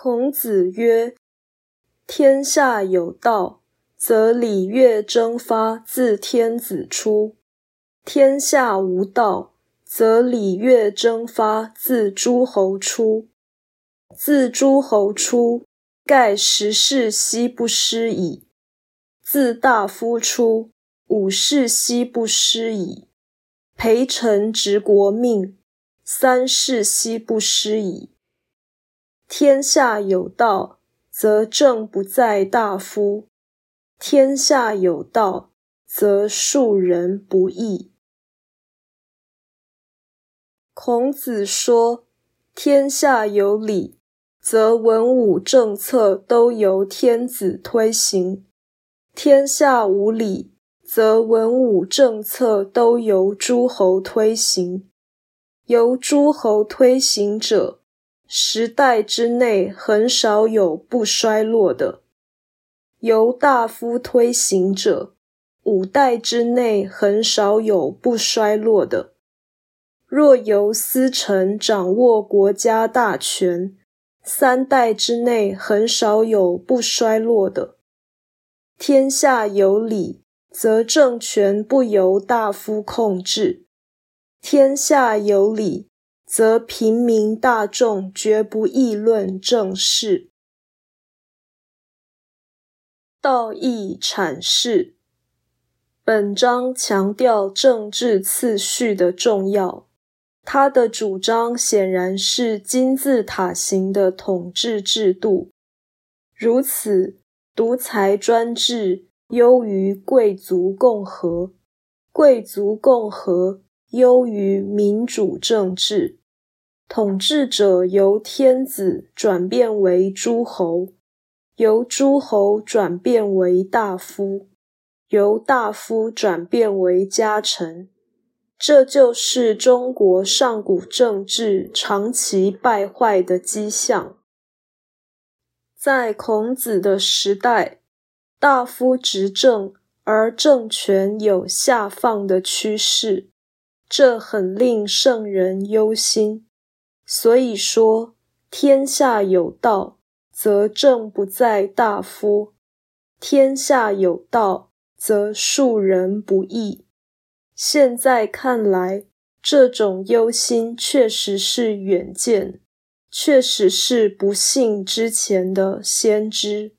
孔子曰：“天下有道，则礼乐征发自天子出；天下无道，则礼乐征发自诸侯出。自诸侯出，盖十世兮不失矣；自大夫出，五世兮不失矣；陪臣执国命，三世兮不失矣。天下有道，则政不在大夫；天下有道，则庶人不易。”孔子说：“天下有礼，则文武政策都由天子推行；天下无礼，则文武政策都由诸侯推行。由诸侯推行者，十代之内很少有不衰落的；由大夫推行者，五代之内很少有不衰落的。”若由司臣掌握国家大权，三代之内很少有不衰落的。天下有理，则政权不由大夫控制；天下有理，则平民大众绝不议论政事。道义阐释，本章强调政治次序的重要。他的主张显然是金字塔型的统治制度，如此，独裁专制优于贵族共和，贵族共和优于民主政治。统治者由天子转变为诸侯，由诸侯转变为大夫，由大夫转变为家臣。这就是中国上古政治长期败坏的迹象。在孔子的时代，大夫执政，而政权有下放的趋势，这很令圣人忧心。所以说，天下有道，则政不在大夫；天下有道，则庶人不易。现在看来，这种忧心确实是远见，确实是不幸之前的先知。